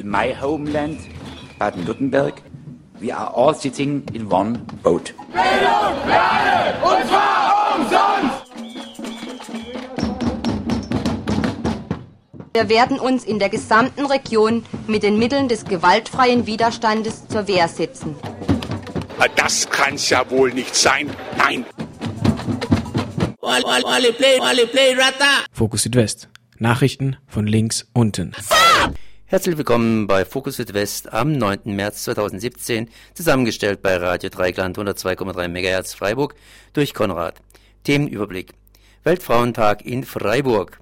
in my homeland, Baden-Württemberg, we are all sitting in one boat. Bildung für alle, und zwar umsonst! Wir werden uns in der gesamten Region mit den Mitteln des gewaltfreien Widerstandes zur Wehr setzen. Das kann's ja wohl nicht sein. Nein. Fokus Südwest. Nachrichten von links unten. Herzlich willkommen bei Fokus Südwest am 9. März 2017, zusammengestellt bei Radio Dreigland 102,3 MHz Freiburg durch Konrad. Themenüberblick. Weltfrauentag in Freiburg.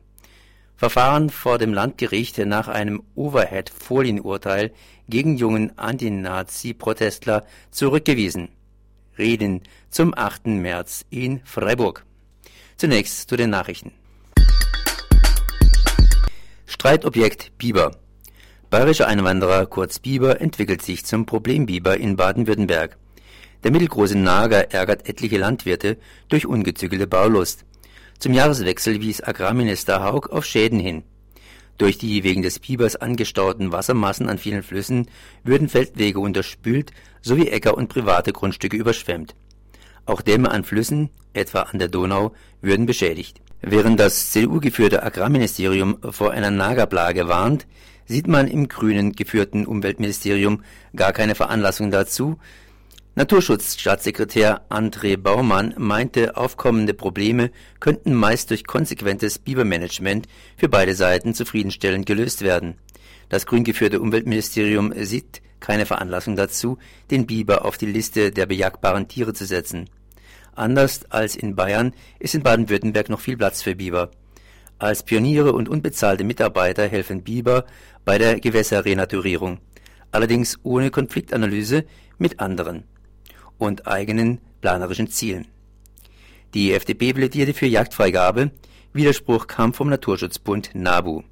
Verfahren vor dem Landgericht nach einem Overhead-Folienurteil gegen jungen Antinazi-Protestler zurückgewiesen. Reden zum 8. März in Freiburg. Zunächst zu den Nachrichten. Streitobjekt Biber. Bayerischer Einwanderer Kurz Biber entwickelt sich zum Problembiber in Baden-Württemberg. Der mittelgroße Nager ärgert etliche Landwirte durch ungezügelte Baulust. Zum Jahreswechsel wies Agrarminister Haug auf Schäden hin. Durch die wegen des Bibers angestauten Wassermassen an vielen Flüssen würden Feldwege unterspült sowie Äcker und private Grundstücke überschwemmt. Auch Dämme an Flüssen, etwa an der Donau, würden beschädigt. Während das CDU-geführte Agrarministerium vor einer Nagerplage warnt, sieht man im grünen geführten Umweltministerium gar keine Veranlassung dazu, Naturschutzstaatssekretär André Baumann meinte, aufkommende Probleme könnten meist durch konsequentes Bibermanagement für beide Seiten zufriedenstellend gelöst werden. Das grün geführte Umweltministerium sieht keine Veranlassung dazu, den Biber auf die Liste der bejagbaren Tiere zu setzen. Anders als in Bayern ist in Baden-Württemberg noch viel Platz für Biber. Als Pioniere und unbezahlte Mitarbeiter helfen Biber bei der Gewässerrenaturierung, allerdings ohne Konfliktanalyse mit anderen und eigenen planerischen Zielen. Die FDP plädierte für Jagdfreigabe, Widerspruch kam vom Naturschutzbund NABU.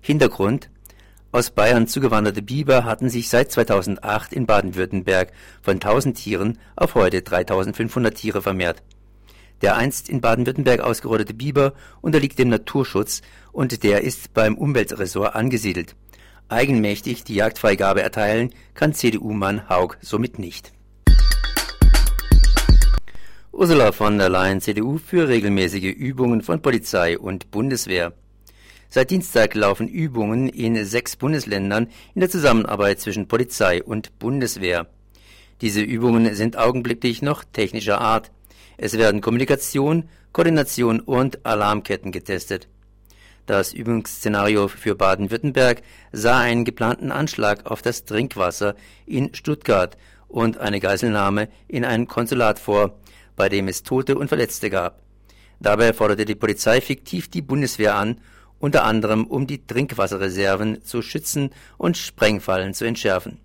Hintergrund aus Bayern zugewanderte Biber hatten sich seit 2008 in Baden-Württemberg von 1000 Tieren auf heute 3500 Tiere vermehrt. Der einst in Baden-Württemberg ausgerottete Biber unterliegt dem Naturschutz und der ist beim Umweltressort angesiedelt. Eigenmächtig die Jagdfreigabe erteilen kann CDU-Mann Haug somit nicht. Ursula von der Leyen, CDU, für regelmäßige Übungen von Polizei und Bundeswehr. Seit Dienstag laufen Übungen in sechs Bundesländern in der Zusammenarbeit zwischen Polizei und Bundeswehr. Diese Übungen sind augenblicklich noch technischer Art. Es werden Kommunikation, Koordination und Alarmketten getestet. Das Übungsszenario für Baden-Württemberg sah einen geplanten Anschlag auf das Trinkwasser in Stuttgart und eine Geiselnahme in ein Konsulat vor, bei dem es Tote und Verletzte gab. Dabei forderte die Polizei fiktiv die Bundeswehr an, unter anderem um die Trinkwasserreserven zu schützen und Sprengfallen zu entschärfen.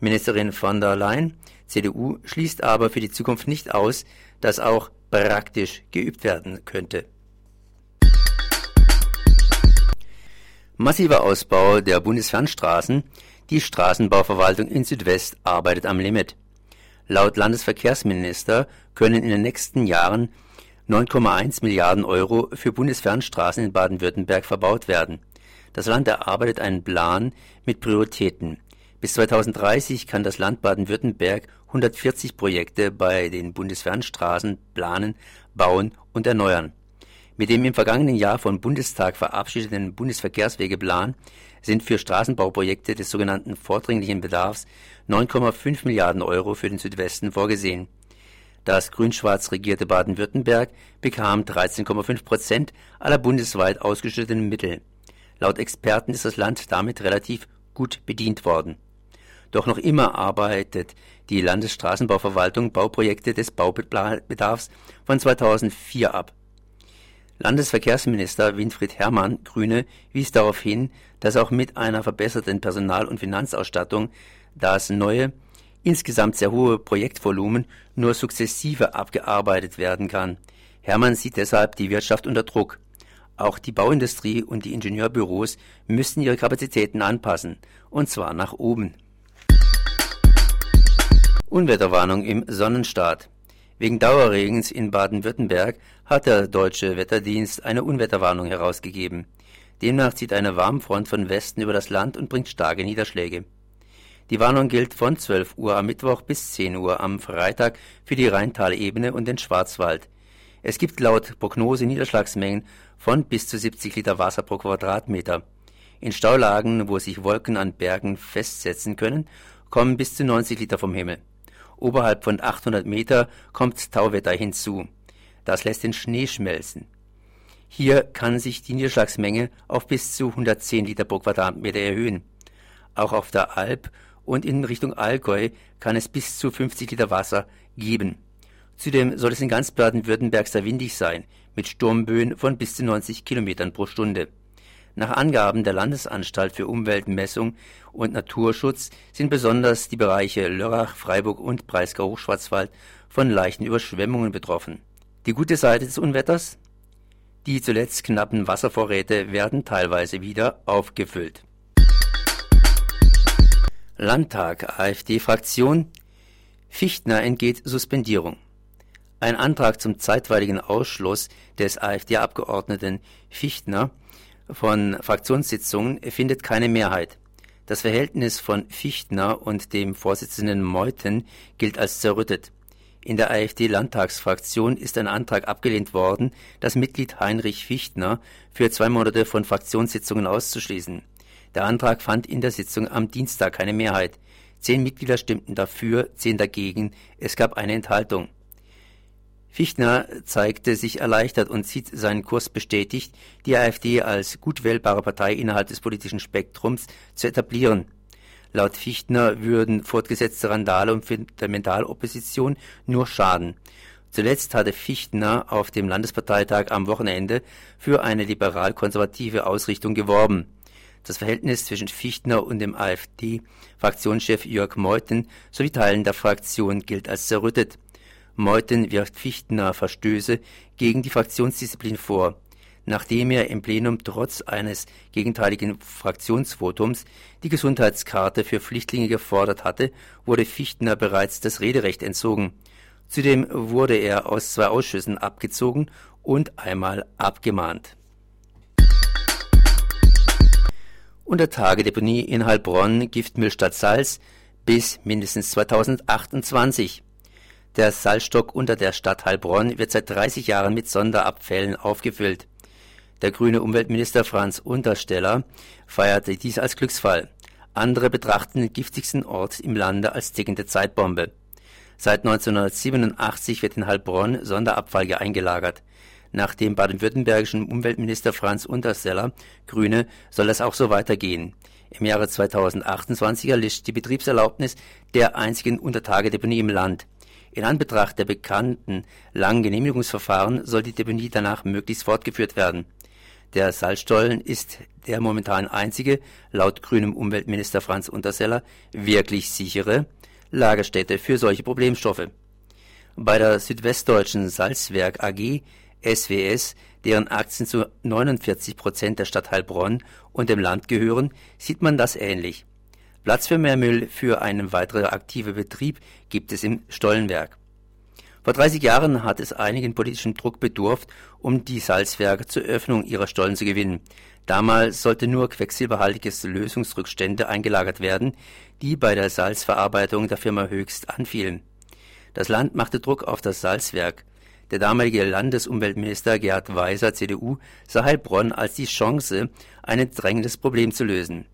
Ministerin von der Leyen, CDU, schließt aber für die Zukunft nicht aus, dass auch praktisch geübt werden könnte. Massiver Ausbau der Bundesfernstraßen. Die Straßenbauverwaltung in Südwest arbeitet am Limit. Laut Landesverkehrsminister können in den nächsten Jahren 9,1 Milliarden Euro für Bundesfernstraßen in Baden-Württemberg verbaut werden. Das Land erarbeitet einen Plan mit Prioritäten. Bis 2030 kann das Land Baden-Württemberg 140 Projekte bei den Bundesfernstraßen planen, bauen und erneuern. Mit dem im vergangenen Jahr vom Bundestag verabschiedeten Bundesverkehrswegeplan sind für Straßenbauprojekte des sogenannten vordringlichen Bedarfs 9,5 Milliarden Euro für den Südwesten vorgesehen. Das grün-schwarz regierte Baden-Württemberg bekam 13,5 Prozent aller bundesweit ausgeschütteten Mittel. Laut Experten ist das Land damit relativ gut bedient worden. Doch noch immer arbeitet die Landesstraßenbauverwaltung Bauprojekte des Baubedarfs von 2004 ab. Landesverkehrsminister Winfried Herrmann, Grüne, wies darauf hin, dass auch mit einer verbesserten Personal- und Finanzausstattung das neue, insgesamt sehr hohe Projektvolumen nur sukzessive abgearbeitet werden kann. Herrmann sieht deshalb die Wirtschaft unter Druck. Auch die Bauindustrie und die Ingenieurbüros müssten ihre Kapazitäten anpassen, und zwar nach oben. Unwetterwarnung im Sonnenstaat. Wegen Dauerregens in Baden-Württemberg hat der Deutsche Wetterdienst eine Unwetterwarnung herausgegeben. Demnach zieht eine Warmfront von Westen über das Land und bringt starke Niederschläge. Die Warnung gilt von 12 Uhr am Mittwoch bis 10 Uhr am Freitag für die Rheintalebene und den Schwarzwald. Es gibt laut Prognose Niederschlagsmengen von bis zu 70 Liter Wasser pro Quadratmeter. In Staulagen, wo sich Wolken an Bergen festsetzen können, kommen bis zu 90 Liter vom Himmel. Oberhalb von 800 Meter kommt Tauwetter hinzu. Das lässt den Schnee schmelzen. Hier kann sich die Niederschlagsmenge auf bis zu 110 Liter pro Quadratmeter erhöhen. Auch auf der Alp und in Richtung Allgäu kann es bis zu 50 Liter Wasser geben. Zudem soll es in ganz Baden-Württemberg sehr windig sein, mit Sturmböen von bis zu 90 Kilometern pro Stunde. Nach Angaben der Landesanstalt für Umweltmessung und Naturschutz sind besonders die Bereiche Lörrach, Freiburg und Breisgau-Hochschwarzwald von leichten Überschwemmungen betroffen. Die gute Seite des Unwetters? Die zuletzt knappen Wasservorräte werden teilweise wieder aufgefüllt. Landtag AfD-Fraktion Fichtner entgeht Suspendierung. Ein Antrag zum zeitweiligen Ausschluss des AfD-Abgeordneten Fichtner von Fraktionssitzungen findet keine Mehrheit. Das Verhältnis von Fichtner und dem Vorsitzenden Meuthen gilt als zerrüttet. In der AfD-Landtagsfraktion ist ein Antrag abgelehnt worden, das Mitglied Heinrich Fichtner für zwei Monate von Fraktionssitzungen auszuschließen. Der Antrag fand in der Sitzung am Dienstag keine Mehrheit. Zehn Mitglieder stimmten dafür, zehn dagegen. Es gab eine Enthaltung. Fichtner zeigte sich erleichtert und sieht seinen Kurs bestätigt, die AfD als gut wählbare Partei innerhalb des politischen Spektrums zu etablieren. Laut Fichtner würden fortgesetzte Randale und Fundamentalopposition nur schaden. Zuletzt hatte Fichtner auf dem Landesparteitag am Wochenende für eine liberal-konservative Ausrichtung geworben. Das Verhältnis zwischen Fichtner und dem AfD-Fraktionschef Jörg Meuthen sowie Teilen der Fraktion gilt als zerrüttet. Meuthen wirft Fichtner Verstöße gegen die Fraktionsdisziplin vor. Nachdem er im Plenum trotz eines gegenteiligen Fraktionsvotums die Gesundheitskarte für Flüchtlinge gefordert hatte, wurde Fichtner bereits das Rederecht entzogen. Zudem wurde er aus zwei Ausschüssen abgezogen und einmal abgemahnt. Untertagedeponie in Heilbronn, Giftmüll statt Salz bis mindestens 2028. Der Salzstock unter der Stadt Heilbronn wird seit 30 Jahren mit Sonderabfällen aufgefüllt. Der grüne Umweltminister Franz Untersteller feierte dies als Glücksfall. Andere betrachten den giftigsten Ort im Lande als tickende Zeitbombe. Seit 1987 wird in Heilbronn Sonderabfall eingelagert. Nach dem baden-württembergischen Umweltminister Franz Untersteller, Grüne, soll das auch so weitergehen. Im Jahre 2028 erlischt die Betriebserlaubnis der einzigen Untertagedeponie im Land. In Anbetracht der bekannten langen Genehmigungsverfahren soll die Deponie danach möglichst fortgeführt werden. Der Salzstollen ist der momentan einzige, laut grünem Umweltminister Franz Unterseller, wirklich sichere Lagerstätte für solche Problemstoffe. Bei der Südwestdeutschen Salzwerk AG SWS, deren Aktien zu 49 Prozent der Stadt Heilbronn und dem Land gehören, sieht man das ähnlich. Platz für mehr Müll für einen weiteren aktiven Betrieb gibt es im Stollenwerk. Vor 30 Jahren hat es einigen politischen Druck bedurft, um die Salzwerke zur Öffnung ihrer Stollen zu gewinnen. Damals sollte nur quecksilberhaltiges Lösungsrückstände eingelagert werden, die bei der Salzverarbeitung der Firma höchst anfielen. Das Land machte Druck auf das Salzwerk. Der damalige Landesumweltminister Gerhard Weiser, CDU, sah Heilbronn als die Chance, ein drängendes Problem zu lösen.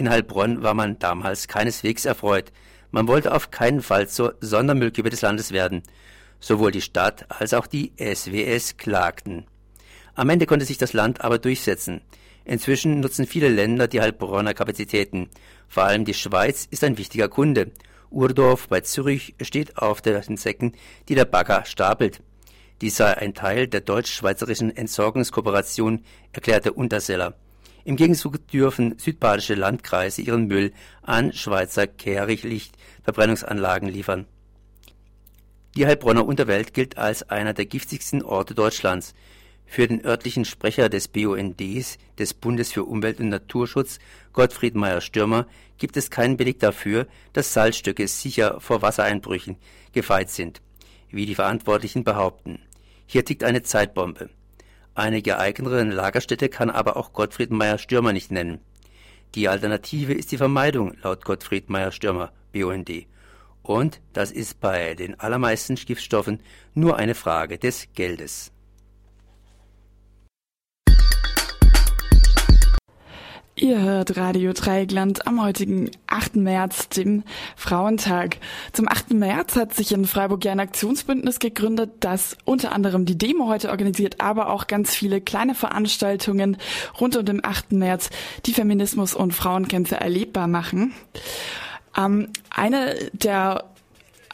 In Heilbronn war man damals keineswegs erfreut. Man wollte auf keinen Fall zur Sondermüllkippe des Landes werden. Sowohl die Stadt als auch die SWS klagten. Am Ende konnte sich das Land aber durchsetzen. Inzwischen nutzen viele Länder die Heilbronner Kapazitäten. Vor allem die Schweiz ist ein wichtiger Kunde. Urdorf bei Zürich steht auf den Säcken, die der Bagger stapelt. Dies sei ein Teil der deutsch-schweizerischen Entsorgungskooperation, erklärte Unterseller. Im Gegenzug dürfen südbadische Landkreise ihren Müll an Schweizer Kehrichtverbrennungsanlagen liefern. Die Heilbronner Unterwelt gilt als einer der giftigsten Orte Deutschlands. Für den örtlichen Sprecher des BUNDs, des Bundes für Umwelt und Naturschutz, Gottfried Meyer-Stürmer, gibt es keinen Beleg dafür, dass Salzstücke sicher vor Wassereinbrüchen gefeit sind, wie die Verantwortlichen behaupten. Hier tickt eine Zeitbombe. Eine geeignetere Lagerstätte kann aber auch Gottfried Meyer-Stürmer nicht nennen. Die Alternative ist die Vermeidung, laut Gottfried Meyer-Stürmer, BUND. Und das ist bei den allermeisten Giftstoffen nur eine Frage des Geldes. Ihr hört Radio Dreigland am heutigen 8. März, dem Frauentag. Zum 8. März hat sich in Freiburg ja ein Aktionsbündnis gegründet, das unter anderem die Demo heute organisiert, aber auch ganz viele kleine Veranstaltungen rund um den 8. März, die Feminismus und Frauenkämpfe erlebbar machen. Ähm, eine der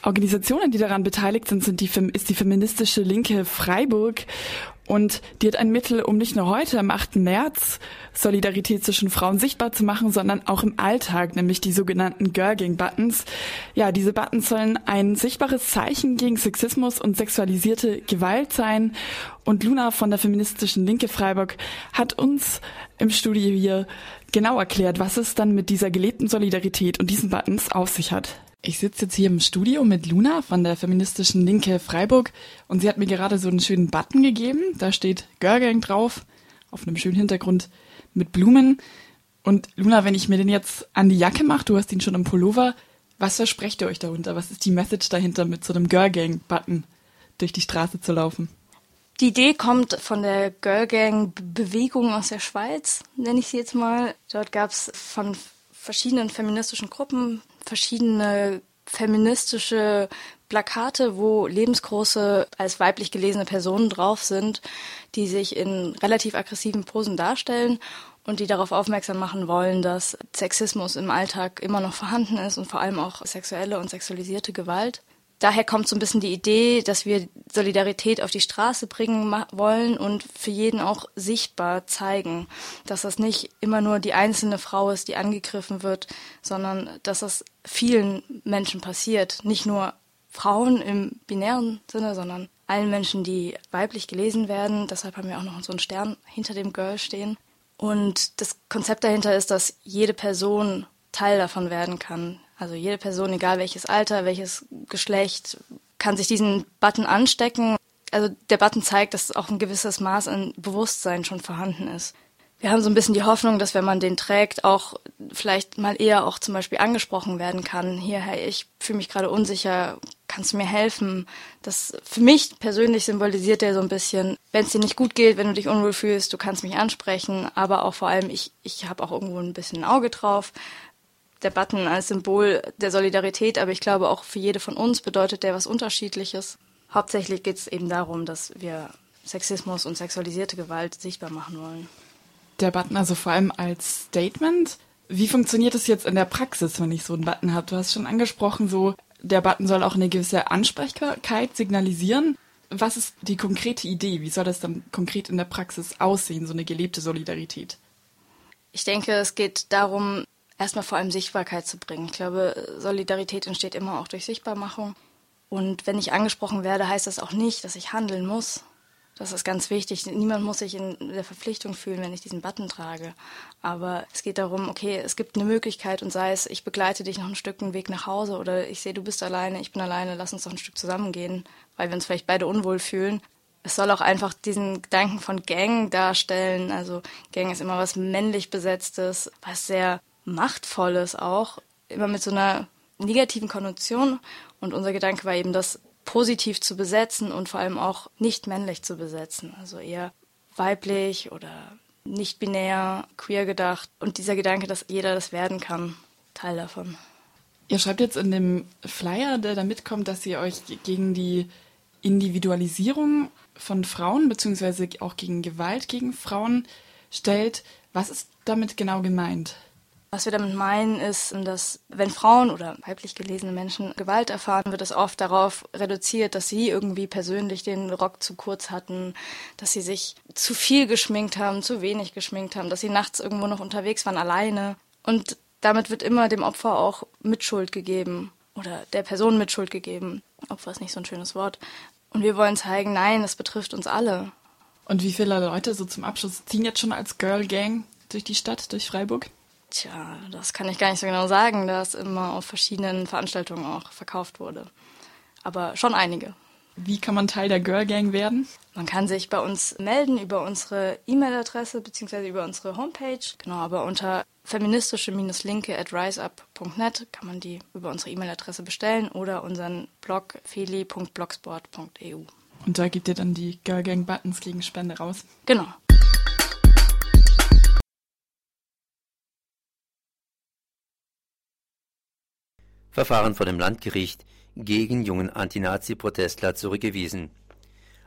Organisationen, die daran beteiligt sind, sind die, ist die feministische Linke Freiburg. Und die hat ein Mittel, um nicht nur heute am 8. März Solidarität zwischen Frauen sichtbar zu machen, sondern auch im Alltag, nämlich die sogenannten Girling Buttons. Ja, diese Buttons sollen ein sichtbares Zeichen gegen Sexismus und sexualisierte Gewalt sein. Und Luna von der feministischen Linke Freiburg hat uns im Studio hier genau erklärt, was es dann mit dieser gelebten Solidarität und diesen Buttons auf sich hat. Ich sitze jetzt hier im Studio mit Luna von der feministischen Linke Freiburg und sie hat mir gerade so einen schönen Button gegeben. Da steht Girlgang drauf, auf einem schönen Hintergrund mit Blumen. Und Luna, wenn ich mir den jetzt an die Jacke mache, du hast ihn schon im Pullover, was versprecht ihr euch darunter? Was ist die Message dahinter, mit so einem Girlgang-Button durch die Straße zu laufen? Die Idee kommt von der Girlgang-Bewegung aus der Schweiz, nenne ich sie jetzt mal. Dort gab es von verschiedenen feministischen Gruppen verschiedene feministische Plakate, wo lebensgroße als weiblich gelesene Personen drauf sind, die sich in relativ aggressiven Posen darstellen und die darauf aufmerksam machen wollen, dass Sexismus im Alltag immer noch vorhanden ist und vor allem auch sexuelle und sexualisierte Gewalt daher kommt so ein bisschen die Idee, dass wir Solidarität auf die Straße bringen wollen und für jeden auch sichtbar zeigen, dass das nicht immer nur die einzelne Frau ist, die angegriffen wird, sondern dass das vielen Menschen passiert. Nicht nur Frauen im binären Sinne, sondern allen Menschen, die weiblich gelesen werden. Deshalb haben wir auch noch so einen Stern hinter dem Girl stehen. Und das Konzept dahinter ist, dass jede Person Teil davon werden kann. Also jede Person, egal welches Alter, welches Geschlecht, kann sich diesen Button anstecken. Also der Button zeigt, dass auch ein gewisses Maß an Bewusstsein schon vorhanden ist. Wir haben so ein bisschen die Hoffnung, dass wenn man den trägt, auch vielleicht mal eher auch zum Beispiel angesprochen werden kann. Hier, hey, ich fühle mich gerade unsicher, kannst du mir helfen? Das für mich persönlich symbolisiert der so ein bisschen, wenn es dir nicht gut geht, wenn du dich unwohl fühlst, du kannst mich ansprechen, aber auch vor allem, ich, ich habe auch irgendwo ein bisschen ein Auge drauf der Button als Symbol der Solidarität, aber ich glaube auch für jede von uns bedeutet der was Unterschiedliches. Hauptsächlich geht es eben darum, dass wir Sexismus und sexualisierte Gewalt sichtbar machen wollen. Der Button also vor allem als Statement. Wie funktioniert es jetzt in der Praxis, wenn ich so einen Button habe? Du hast schon angesprochen, so der Button soll auch eine gewisse Ansprechbarkeit signalisieren. Was ist die konkrete Idee? Wie soll das dann konkret in der Praxis aussehen, so eine gelebte Solidarität? Ich denke, es geht darum, erstmal vor allem Sichtbarkeit zu bringen. Ich glaube, Solidarität entsteht immer auch durch Sichtbarmachung. Und wenn ich angesprochen werde, heißt das auch nicht, dass ich handeln muss. Das ist ganz wichtig. Niemand muss sich in der Verpflichtung fühlen, wenn ich diesen Button trage. Aber es geht darum, okay, es gibt eine Möglichkeit und sei es, ich begleite dich noch ein Stück einen Weg nach Hause oder ich sehe, du bist alleine, ich bin alleine, lass uns doch ein Stück zusammengehen, weil wir uns vielleicht beide unwohl fühlen. Es soll auch einfach diesen Gedanken von Gang darstellen. Also Gang ist immer was männlich besetztes, was sehr Machtvolles auch, immer mit so einer negativen Konnotation. Und unser Gedanke war eben, das positiv zu besetzen und vor allem auch nicht männlich zu besetzen. Also eher weiblich oder nicht binär, queer gedacht. Und dieser Gedanke, dass jeder das werden kann, Teil davon. Ihr schreibt jetzt in dem Flyer, der da mitkommt, dass ihr euch gegen die Individualisierung von Frauen beziehungsweise auch gegen Gewalt gegen Frauen stellt. Was ist damit genau gemeint? Was wir damit meinen, ist, dass wenn Frauen oder weiblich gelesene Menschen Gewalt erfahren, wird es oft darauf reduziert, dass sie irgendwie persönlich den Rock zu kurz hatten, dass sie sich zu viel geschminkt haben, zu wenig geschminkt haben, dass sie nachts irgendwo noch unterwegs waren, alleine. Und damit wird immer dem Opfer auch Mitschuld gegeben oder der Person Mitschuld gegeben. Opfer ist nicht so ein schönes Wort. Und wir wollen zeigen, nein, das betrifft uns alle. Und wie viele Leute so zum Abschluss ziehen jetzt schon als Girl Gang durch die Stadt, durch Freiburg? Tja, das kann ich gar nicht so genau sagen, da es immer auf verschiedenen Veranstaltungen auch verkauft wurde. Aber schon einige. Wie kann man Teil der Girl Gang werden? Man kann sich bei uns melden über unsere E-Mail-Adresse bzw. über unsere Homepage. Genau, aber unter feministische-linke at riseup.net kann man die über unsere E-Mail-Adresse bestellen oder unseren Blog feli.blogsport.eu. Und da gibt ihr dann die Girl Gang Buttons gegen Spende raus? Genau. Verfahren vor dem Landgericht gegen jungen Antinazi-Protestler zurückgewiesen.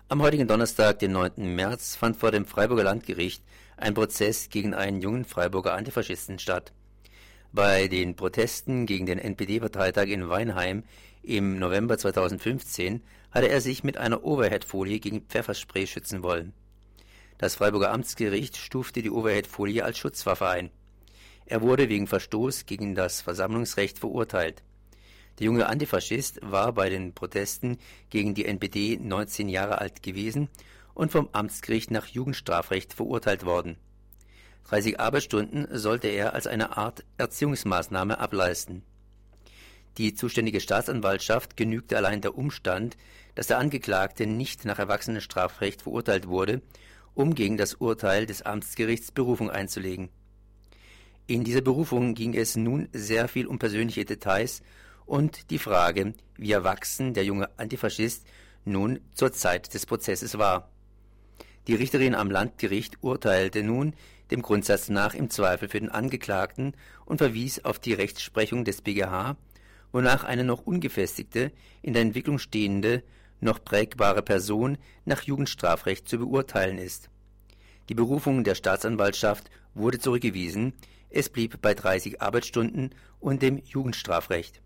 Am heutigen Donnerstag, den 9. März, fand vor dem Freiburger Landgericht ein Prozess gegen einen jungen Freiburger Antifaschisten statt. Bei den Protesten gegen den NPD-Parteitag in Weinheim im November 2015 hatte er sich mit einer Overhead-Folie gegen Pfefferspray schützen wollen. Das Freiburger Amtsgericht stufte die Overhead-Folie als Schutzwaffe ein. Er wurde wegen Verstoß gegen das Versammlungsrecht verurteilt. Der junge Antifaschist war bei den Protesten gegen die NPD 19 Jahre alt gewesen und vom Amtsgericht nach Jugendstrafrecht verurteilt worden. 30 Arbeitsstunden sollte er als eine Art Erziehungsmaßnahme ableisten. Die zuständige Staatsanwaltschaft genügte allein der Umstand, dass der Angeklagte nicht nach Erwachsenenstrafrecht verurteilt wurde, um gegen das Urteil des Amtsgerichts Berufung einzulegen. In dieser Berufung ging es nun sehr viel um persönliche Details und die Frage, wie erwachsen der junge Antifaschist nun zur Zeit des Prozesses war. Die Richterin am Landgericht urteilte nun dem Grundsatz nach im Zweifel für den Angeklagten und verwies auf die Rechtsprechung des BGH, wonach eine noch ungefestigte, in der Entwicklung stehende, noch prägbare Person nach Jugendstrafrecht zu beurteilen ist. Die Berufung der Staatsanwaltschaft wurde zurückgewiesen, es blieb bei 30 Arbeitsstunden und dem Jugendstrafrecht.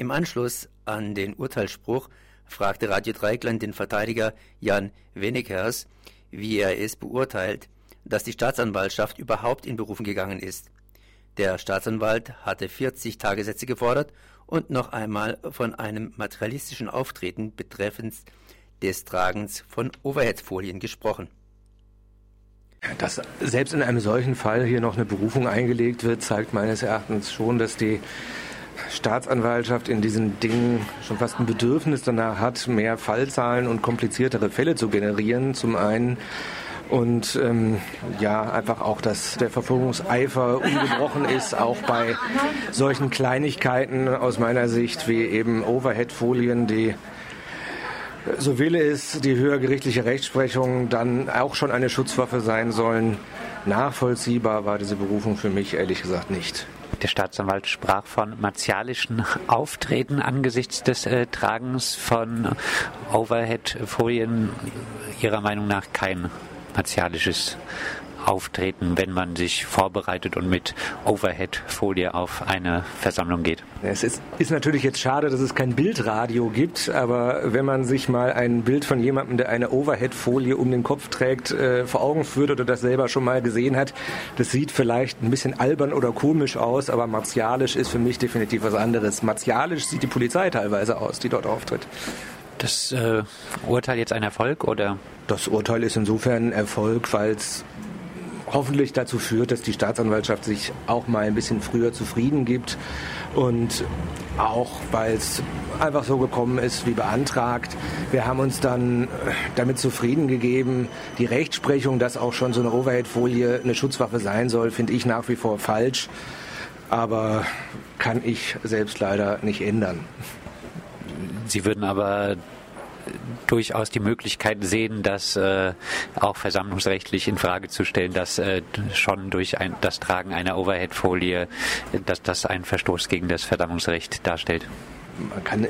Im Anschluss an den Urteilsspruch fragte Radio Dreikland den Verteidiger Jan Wenekers, wie er es beurteilt, dass die Staatsanwaltschaft überhaupt in Berufen gegangen ist. Der Staatsanwalt hatte 40 Tagessätze gefordert und noch einmal von einem materialistischen Auftreten betreffend des Tragens von Overheadfolien gesprochen. Dass selbst in einem solchen Fall hier noch eine Berufung eingelegt wird, zeigt meines Erachtens schon, dass die Staatsanwaltschaft in diesen Dingen schon fast ein Bedürfnis danach hat, mehr Fallzahlen und kompliziertere Fälle zu generieren. Zum einen und ähm, ja, einfach auch, dass der Verfolgungseifer ungebrochen ist, auch bei solchen Kleinigkeiten aus meiner Sicht wie eben Overhead-Folien, die so will es die höhergerichtliche Rechtsprechung dann auch schon eine Schutzwaffe sein sollen. Nachvollziehbar war diese Berufung für mich ehrlich gesagt nicht. Der Staatsanwalt sprach von martialischen Auftreten angesichts des äh, Tragens von Overhead-Folien. Ihrer Meinung nach kein martialisches auftreten, wenn man sich vorbereitet und mit Overhead-Folie auf eine Versammlung geht. Es ist, ist, natürlich jetzt schade, dass es kein Bildradio gibt, aber wenn man sich mal ein Bild von jemandem, der eine Overhead-Folie um den Kopf trägt, äh, vor Augen führt oder das selber schon mal gesehen hat, das sieht vielleicht ein bisschen albern oder komisch aus, aber martialisch ist für mich definitiv was anderes. Martialisch sieht die Polizei teilweise aus, die dort auftritt. Das äh, Urteil jetzt ein Erfolg oder? Das Urteil ist insofern ein Erfolg, weil es hoffentlich dazu führt, dass die Staatsanwaltschaft sich auch mal ein bisschen früher zufrieden gibt und auch weil es einfach so gekommen ist wie beantragt. Wir haben uns dann damit zufrieden gegeben. Die Rechtsprechung, dass auch schon so eine Overhead-Folie eine Schutzwaffe sein soll, finde ich nach wie vor falsch. Aber kann ich selbst leider nicht ändern. Sie würden aber durchaus die Möglichkeit sehen, dass äh, auch versammlungsrechtlich in Frage zu stellen, dass äh, schon durch ein, das Tragen einer Overhead-Folie, dass das einen Verstoß gegen das Versammlungsrecht darstellt. Man kann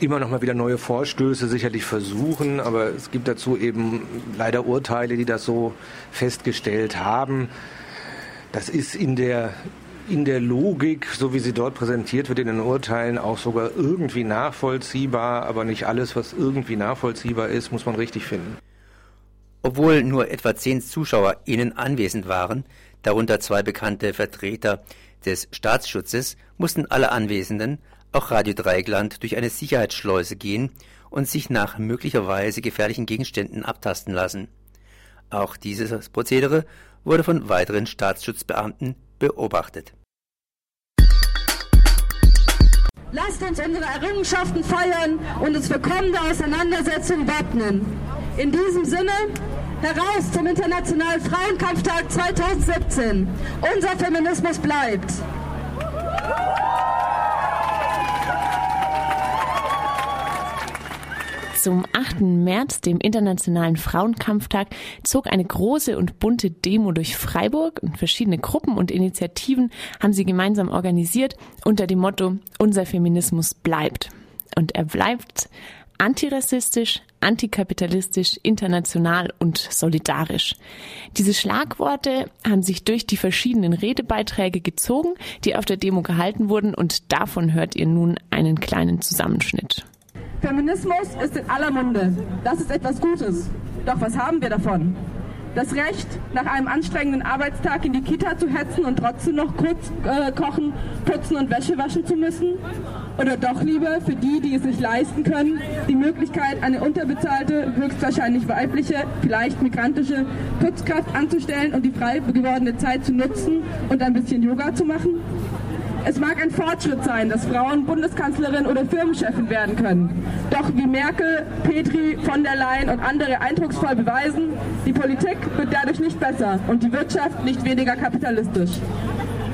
immer noch mal wieder neue Vorstöße sicherlich versuchen, aber es gibt dazu eben leider Urteile, die das so festgestellt haben. Das ist in der in der Logik, so wie sie dort präsentiert wird in den Urteilen, auch sogar irgendwie nachvollziehbar, aber nicht alles, was irgendwie nachvollziehbar ist, muss man richtig finden. Obwohl nur etwa zehn ZuschauerInnen anwesend waren, darunter zwei bekannte Vertreter des Staatsschutzes, mussten alle Anwesenden, auch Radio Dreigland, durch eine Sicherheitsschleuse gehen und sich nach möglicherweise gefährlichen Gegenständen abtasten lassen. Auch dieses Prozedere wurde von weiteren Staatsschutzbeamten beobachtet. Lasst uns unsere Errungenschaften feiern und uns für kommende Auseinandersetzungen wappnen. In diesem Sinne, heraus zum Internationalen Frauenkampftag 2017. Unser Feminismus bleibt. Zum 8. März, dem Internationalen Frauenkampftag, zog eine große und bunte Demo durch Freiburg und verschiedene Gruppen und Initiativen haben sie gemeinsam organisiert unter dem Motto Unser Feminismus bleibt. Und er bleibt antirassistisch, antikapitalistisch, international und solidarisch. Diese Schlagworte haben sich durch die verschiedenen Redebeiträge gezogen, die auf der Demo gehalten wurden und davon hört ihr nun einen kleinen Zusammenschnitt. Feminismus ist in aller Munde. Das ist etwas Gutes. Doch was haben wir davon? Das Recht, nach einem anstrengenden Arbeitstag in die Kita zu hetzen und trotzdem noch kurz äh, kochen, putzen und Wäsche waschen zu müssen? Oder doch lieber für die, die es sich leisten können, die Möglichkeit, eine unterbezahlte, höchstwahrscheinlich weibliche, vielleicht migrantische Putzkraft anzustellen und die frei gewordene Zeit zu nutzen und ein bisschen Yoga zu machen? Es mag ein Fortschritt sein, dass Frauen Bundeskanzlerin oder Firmenchefin werden können. Doch wie Merkel, Petri, von der Leyen und andere eindrucksvoll beweisen, die Politik wird dadurch nicht besser und die Wirtschaft nicht weniger kapitalistisch.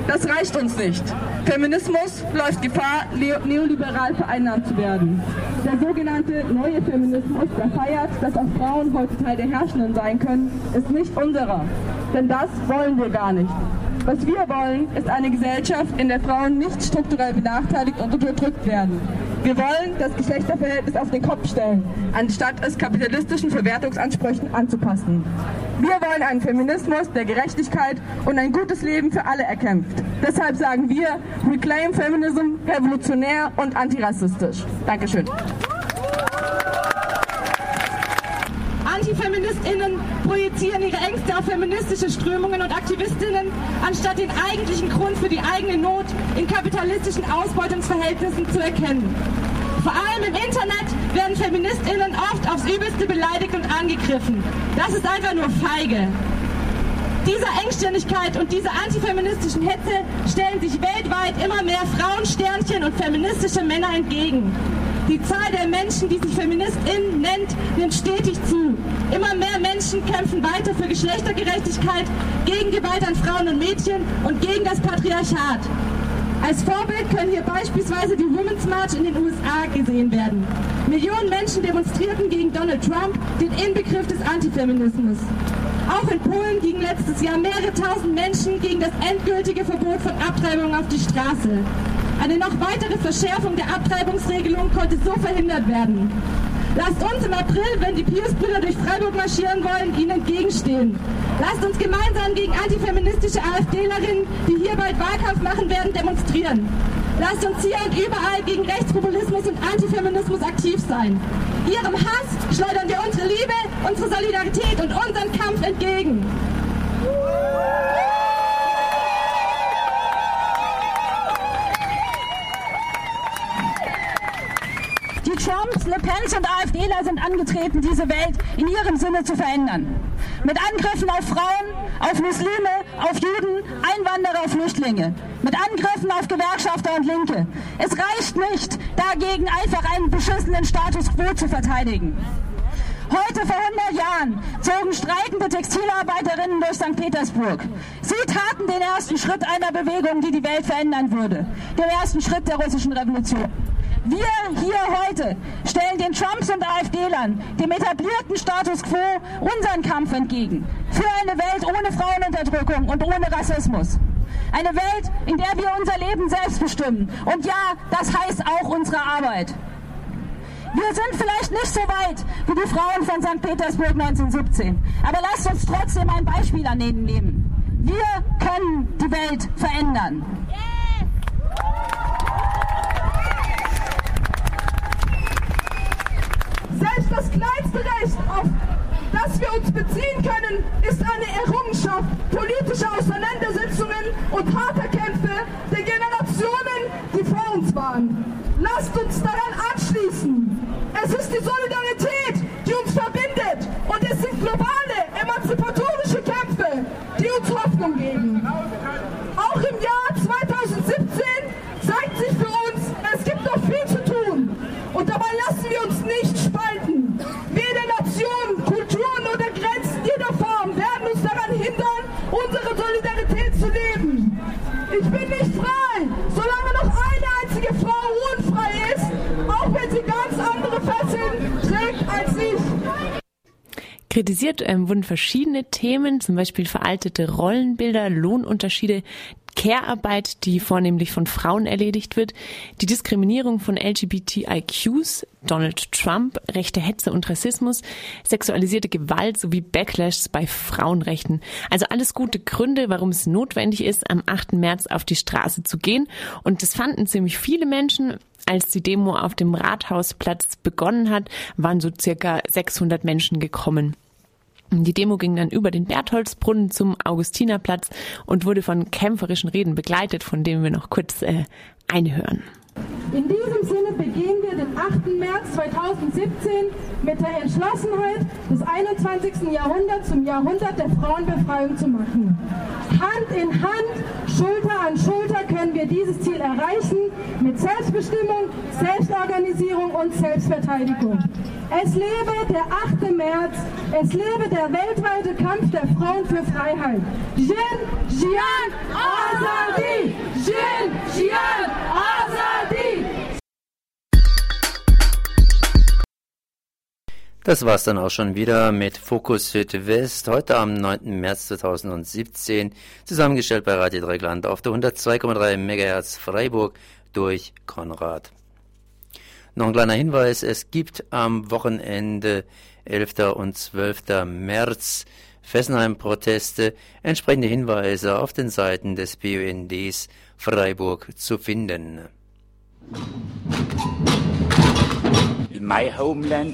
Das reicht uns nicht. Feminismus läuft Gefahr, neoliberal vereinnahmt zu werden. Der sogenannte neue Feminismus, der feiert, dass auch Frauen heute Teil der Herrschenden sein können, ist nicht unserer. Denn das wollen wir gar nicht. Was wir wollen, ist eine Gesellschaft, in der Frauen nicht strukturell benachteiligt und unterdrückt werden. Wir wollen das Geschlechterverhältnis auf den Kopf stellen, anstatt es kapitalistischen Verwertungsansprüchen anzupassen. Wir wollen einen Feminismus, der Gerechtigkeit und ein gutes Leben für alle erkämpft. Deshalb sagen wir Reclaim Feminism revolutionär und antirassistisch. Dankeschön. AntifeministInnen projizieren ihre Ängste auf feministische Strömungen und AktivistInnen, anstatt den eigentlichen Grund für die eigene Not in kapitalistischen Ausbeutungsverhältnissen zu erkennen. Vor allem im Internet werden FeministInnen oft aufs Übelste beleidigt und angegriffen. Das ist einfach nur feige. Dieser Engständigkeit und dieser antifeministischen Hetze stellen sich weltweit immer mehr Frauensternchen und feministische Männer entgegen. Die Zahl der Menschen, die sich FeministInnen nennt, nimmt stetig zu. Immer mehr Menschen kämpfen weiter für Geschlechtergerechtigkeit, gegen Gewalt an Frauen und Mädchen und gegen das Patriarchat. Als Vorbild können hier beispielsweise die Women's March in den USA gesehen werden. Millionen Menschen demonstrierten gegen Donald Trump, den Inbegriff des Antifeminismus. Auch in Polen gingen letztes Jahr mehrere tausend Menschen gegen das endgültige Verbot von Abtreibung auf die Straße. Eine noch weitere Verschärfung der Abtreibungsregelung konnte so verhindert werden. Lasst uns im April, wenn die Pius-Brüder durch Freiburg marschieren wollen, ihnen entgegenstehen. Lasst uns gemeinsam gegen antifeministische AfDlerinnen, die hier bald Wahlkampf machen werden, demonstrieren. Lasst uns hier und überall gegen Rechtspopulismus und Antifeminismus aktiv sein. Ihrem Hass schleudern wir unsere Liebe, unsere Solidarität und unseren Kampf entgegen. Trumps, Le Pens und AfDler sind angetreten, diese Welt in ihrem Sinne zu verändern. Mit Angriffen auf Frauen, auf Muslime, auf Juden, Einwanderer, Flüchtlinge. Mit Angriffen auf Gewerkschafter und Linke. Es reicht nicht, dagegen einfach einen beschissenen Status quo zu verteidigen. Heute vor 100 Jahren zogen streikende Textilarbeiterinnen durch St. Petersburg. Sie taten den ersten Schritt einer Bewegung, die die Welt verändern würde. Den ersten Schritt der russischen Revolution. Wir hier heute stellen den Trumps und AfD-Lern, dem etablierten Status quo, unseren Kampf entgegen. Für eine Welt ohne Frauenunterdrückung und ohne Rassismus. Eine Welt, in der wir unser Leben selbst bestimmen. Und ja, das heißt auch unsere Arbeit. Wir sind vielleicht nicht so weit wie die Frauen von St. Petersburg 1917. Aber lasst uns trotzdem ein Beispiel an ihnen nehmen. Wir können die Welt verändern. Selbst das kleinste Recht, auf das wir uns beziehen können, ist eine Errungenschaft politischer Auseinandersetzungen und harter Kämpfe der Generationen, die vor uns waren. Lasst uns daran anschließen. Es ist die Solidarität, die uns verbindet und es sind globale, emanzipatorische Kämpfe, Kritisiert ähm, wurden verschiedene Themen, zum Beispiel veraltete Rollenbilder, Lohnunterschiede, Care-Arbeit, die vornehmlich von Frauen erledigt wird, die Diskriminierung von LGBTIQs, Donald Trump, rechte Hetze und Rassismus, sexualisierte Gewalt sowie Backlashs bei Frauenrechten. Also alles gute Gründe, warum es notwendig ist, am 8. März auf die Straße zu gehen. Und das fanden ziemlich viele Menschen. Als die Demo auf dem Rathausplatz begonnen hat, waren so circa 600 Menschen gekommen. Die Demo ging dann über den Bertholdsbrunnen zum Augustinerplatz und wurde von kämpferischen Reden begleitet, von denen wir noch kurz äh, einhören. In diesem Sinne begehen wir den 8. März 2017 mit der Entschlossenheit, das 21. Jahrhundert zum Jahrhundert der Frauenbefreiung zu machen. Hand in Hand, Schulter an Schulter können wir dieses Ziel erreichen mit Selbstbestimmung, Selbstorganisierung und Selbstverteidigung. Es lebe der 8. März, es lebe der weltweite Kampf der Frauen für Freiheit. Jin, Jian, Azadi! Das war's dann auch schon wieder mit Fokus Südwest, heute am 9. März 2017, zusammengestellt bei Radio Dreigland auf der 102,3 MHz Freiburg durch Konrad. Noch ein kleiner Hinweis, es gibt am Wochenende 11. und 12. März Fessenheim-Proteste, entsprechende Hinweise auf den Seiten des BUNDs Freiburg zu finden. In my homeland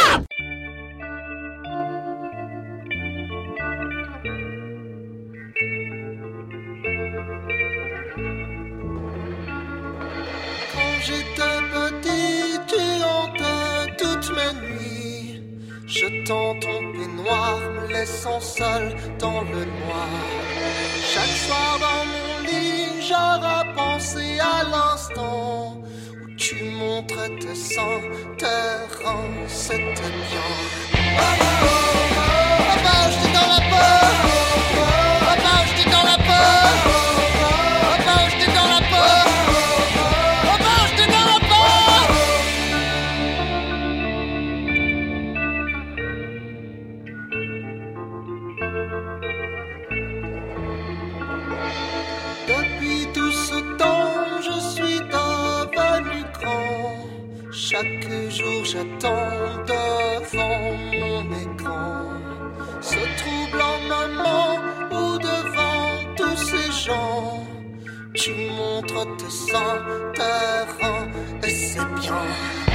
Jetant ton peignoir, me laissant seul dans le noir. Chaque soir dans mon lit, j'aurais pensé à l'instant où tu montrais tes seins, tes reins, c'était bien. Oh, oh, oh, oh, dans. Papa, Jour, j'attends devant mon écran. Ce troublant moment où devant tous ces gens, tu montres tes seins, tes et c'est bien.